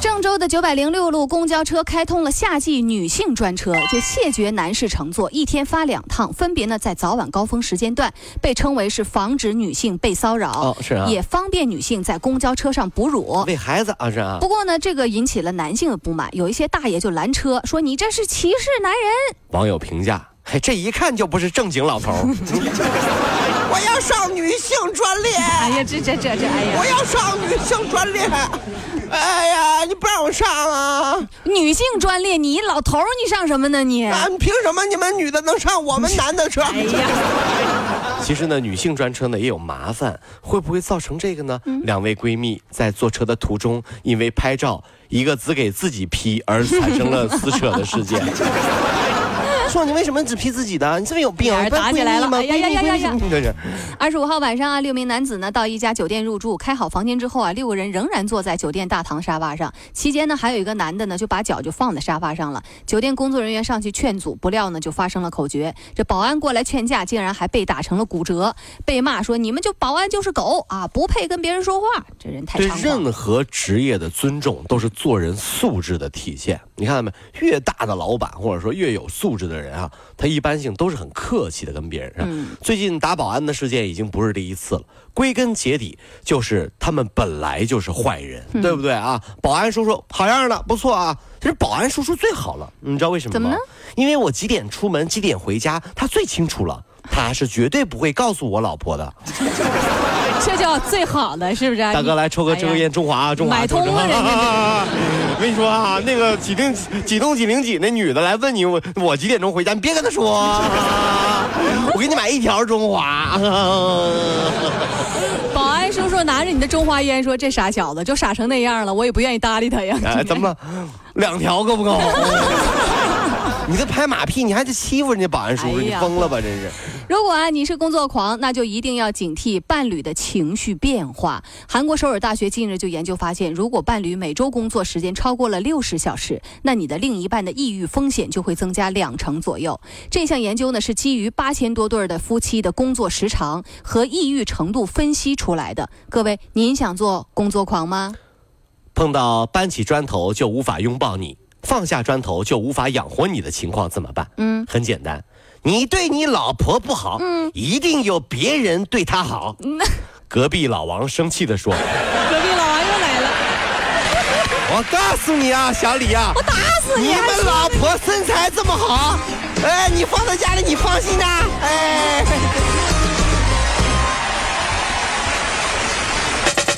郑州的九百零六路公交车开通了夏季女性专车，就谢绝男士乘坐，一天发两趟，分别呢在早晚高峰时间段，被称为是防止女性被骚扰，哦是啊也方便女性在公交车上哺乳。喂孩子啊是啊。不过呢，这个引起了男性的不满，有一些大爷就拦车，说你这是歧视男人。网友评价：嘿，这一看就不是正经老头儿。我要上女性专列，哎呀，这这这这，哎呀我，要上女性专列。哎呀，你不让我上啊？女性专列，你老头儿你上什么呢你？啊，凭什么你们女的能上我们男的车？哎呀，其实呢，女性专车呢也有麻烦，会不会造成这个呢？嗯两位闺蜜在坐车的途中，因为拍照，一个只给自己 P 而产生了撕扯的事件。说你为什么只批自己的？你是不是有病啊？打起来了吗？哎呀呀呀呀这是。二十五号晚上啊，六名男子呢到一家酒店入住，开好房间之后啊，六个人仍然坐在酒店大堂沙发上。期间呢，还有一个男的呢就把脚就放在沙发上了。酒店工作人员上去劝阻，不料呢就发生了口角。这保安过来劝架，竟然还被打成了骨折，被骂说你们就保安就是狗啊，不配跟别人说话。这人太对猖狂了。任何职业的尊重都是做人素质的体现。你看到没？越大的老板或者说越有素质的人啊，他一般性都是很客气的跟别人。嗯最近打保安的事件已经不是第一次了，归根结底就是他们本来就是坏人，嗯对不对啊？保安叔叔好样的，不错啊。其实保安叔叔最好了，你知道为什么吗？怎么呢？因为我几点出门，几点回家，他最清楚了。他是绝对不会告诉我老婆的。这叫最好的，是不是？大哥来抽个抽根烟，中华啊，中华。买通了人家 我跟你说啊，那个几零几栋几零几那女的来问你，我我几点钟回家，你别跟她说，我给你买一条中华。保安叔叔拿着你的中华烟说：“这傻小子就傻成那样了，我也不愿意搭理他呀。”哎，怎么了？两条够不够？你这拍马屁，你还得欺负人家保安叔叔，你疯了吧？真是。如果啊你是工作狂，那就一定要警惕伴侣的情绪变化。韩国首尔大学近日就研究发现，如果伴侣每周工作时间超过了六十小时，那你的另一半的抑郁风险就会增加两成左右。这项研究呢是基于八千多对儿的夫妻的工作时长和抑郁程度分析出来的。各位，您想做工作狂吗？碰到搬起砖头就无法拥抱你，放下砖头就无法养活你的情况怎么办？嗯，很简单，你对你老婆不好，嗯一定有别人对她好。隔壁老王生气地说隔壁老王又来了，：“ 我告诉你啊，小李啊，我打死你你们老婆身材这么好，哎，你放在家里你放心的，哎。”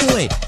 各位，如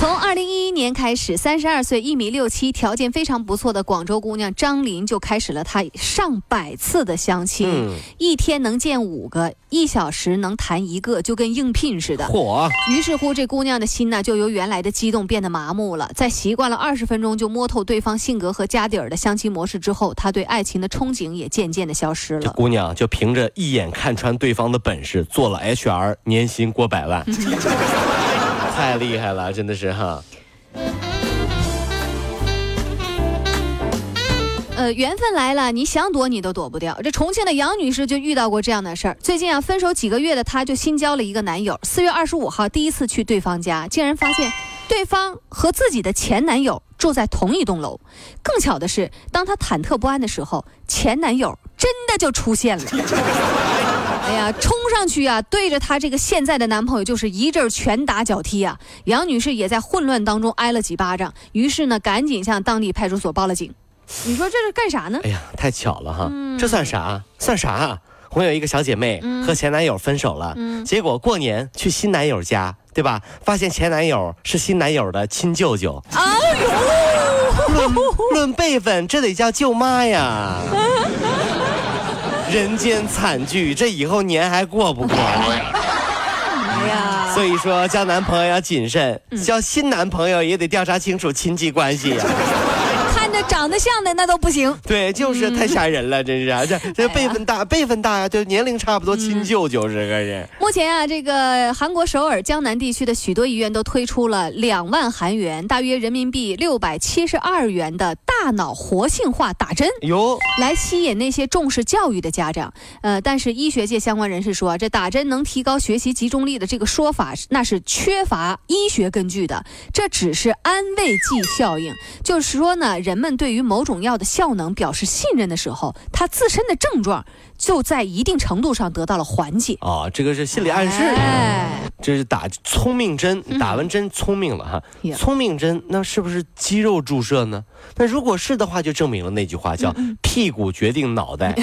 从二零一一年开始，三十二岁、一米六七、条件非常不错的广州姑娘张琳就开始了她上百次的相亲，嗯一天能见五个，一小时能谈一个，就跟应聘似的。嚯！于是乎，这姑娘的心呢，就由原来的激动变得麻木了。在习惯了二十分钟就摸透对方性格和家底儿的相亲模式之后，她对爱情的憧憬也渐渐的消失了。这姑娘就凭着一眼看穿对方的本事，做了 HR，年薪过百万，太厉害了，真的是哈。呃，缘分来了，你想躲你都躲不掉。这重庆的杨女士就遇到过这样的事儿。最近啊，分手几个月的她就新交了一个男友。四月二十五号第一次去对方家，竟然发现对方和自己的前男友住在同一栋楼。更巧的是，当她忐忑不安的时候，前男友真的就出现了。哎呀，冲上去啊，对着她这个现在的男朋友就是一阵拳打脚踢啊！杨女士也在混乱当中挨了几巴掌，于是呢，赶紧向当地派出所报了警。你说这是干啥呢？哎呀，太巧了哈，这算啥？算啥？我有一个小姐妹和前男友分手了，结果过年去新男友家，对吧？发现前男友是新男友的亲舅舅。哎呦，论论辈分，这得叫舅妈呀！人间惨剧，这以后年还过不过？哎呀，所以说交男朋友要谨慎，交新男朋友也得调查清楚亲戚关系呀。长得像的那都不行，对，就是太吓人了，真是啊！这 这辈分大，辈分大呀，就年龄差不多，亲舅舅是个人。目前啊，这个韩国首尔江南地区的许多医院都推出了两万韩元，大约人民币六百七十二元的大脑活性化打针，哟，来吸引那些重视教育的家长。呃，但是医学界相关人士说，这打针能提高学习集中力的这个说法，那是缺乏医学根据的，这只是安慰剂效应。就是说呢，人们。对于某种药的效能表示信任的时候，他自身的症状就在一定程度上得到了缓解。啊，这个是心理暗示。哎，这是打聪明针，打完针聪明了哈。聪明针，那是不是肌肉注射呢？那如果是的话，就证明了那句话叫“屁股决定脑袋，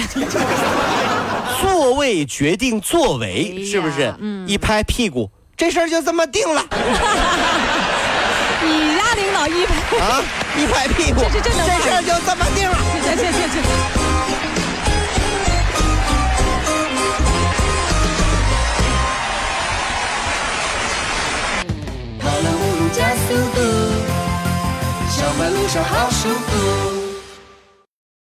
座位决定作为”，是不是？嗯，一拍屁股，这事儿就这么定了。你家领导一拍啊，一拍屁股，这这这事儿就这么定了。去去去去。跑了五路加速度，上班路上好舒服。